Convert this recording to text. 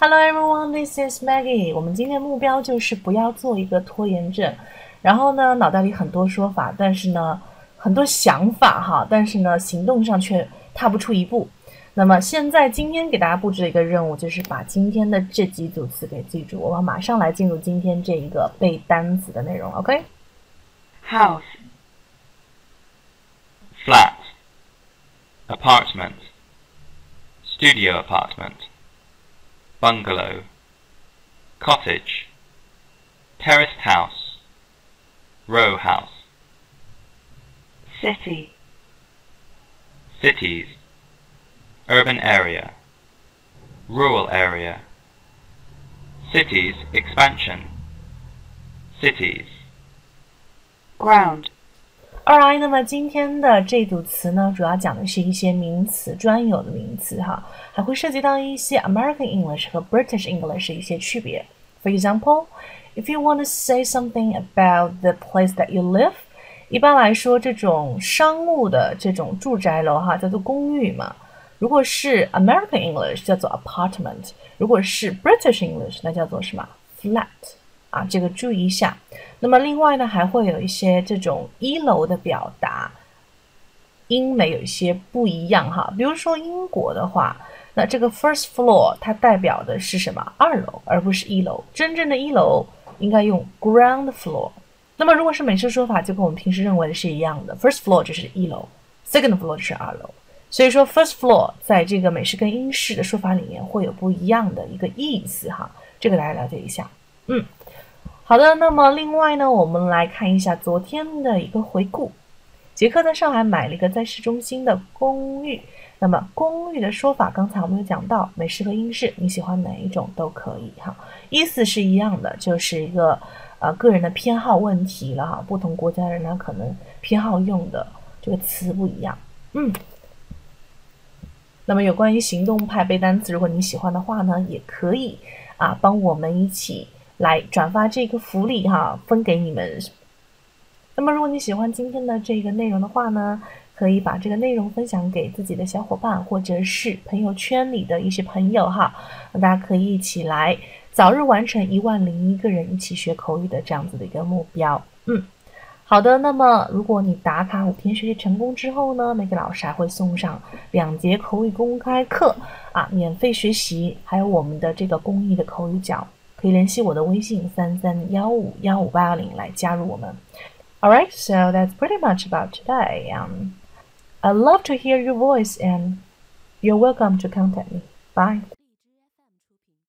Hello everyone, this is Maggie。我们今天目标就是不要做一个拖延症。然后呢，脑袋里很多说法，但是呢，很多想法哈，但是呢，行动上却踏不出一步。那么现在今天给大家布置的一个任务，就是把今天的这几组词给记住。我们马上来进入今天这一个背单词的内容。OK？House, flat, apartment, studio apartment, bungalow, cottage, terraced house, row house. City, cities. Urban area, rural area, cities expansion, cities, ground. 二 i，那么今天的这组词呢，主要讲的是一些名词，专有的名词哈，还会涉及到一些 American English 和 British English 一些区别。For example, if you want to say something about the place that you live，一般来说，这种商务的这种住宅楼哈，叫做公寓嘛。如果是 American English 叫做 apartment，如果是 British English 那叫做什么 flat 啊？这个注意一下。那么另外呢，还会有一些这种一楼的表达，英美有一些不一样哈。比如说英国的话，那这个 first floor 它代表的是什么？二楼，而不是一楼。真正的一楼应该用 ground floor。那么如果是美式说法，就跟我们平时认为的是一样的，first floor 就是一楼，second floor 就是二楼。所以说，first floor 在这个美式跟英式的说法里面会有不一样的一个意思哈，这个大家了解一下。嗯，好的。那么另外呢，我们来看一下昨天的一个回顾。杰克在上海买了一个在市中心的公寓。那么公寓的说法，刚才我们有讲到，美式和英式，你喜欢哪一种都可以哈，意思是一样的，就是一个呃个人的偏好问题了哈。不同国家人呢，可能偏好用的这个词不一样。嗯。那么有关于行动派背单词，如果你喜欢的话呢，也可以啊帮我们一起来转发这个福利哈，分给你们。那么如果你喜欢今天的这个内容的话呢，可以把这个内容分享给自己的小伙伴或者是朋友圈里的一些朋友哈，大家可以一起来早日完成一万零一个人一起学口语的这样子的一个目标。嗯。好的，那么如果你打卡五天学习成功之后呢，每个老师还会送上两节口语公开课啊，免费学习，还有我们的这个公益的口语角，可以联系我的微信三三幺五幺五八幺零来加入我们。All right, so that's pretty much about today. Um, I love to hear your voice, and you're welcome to contact me. Bye.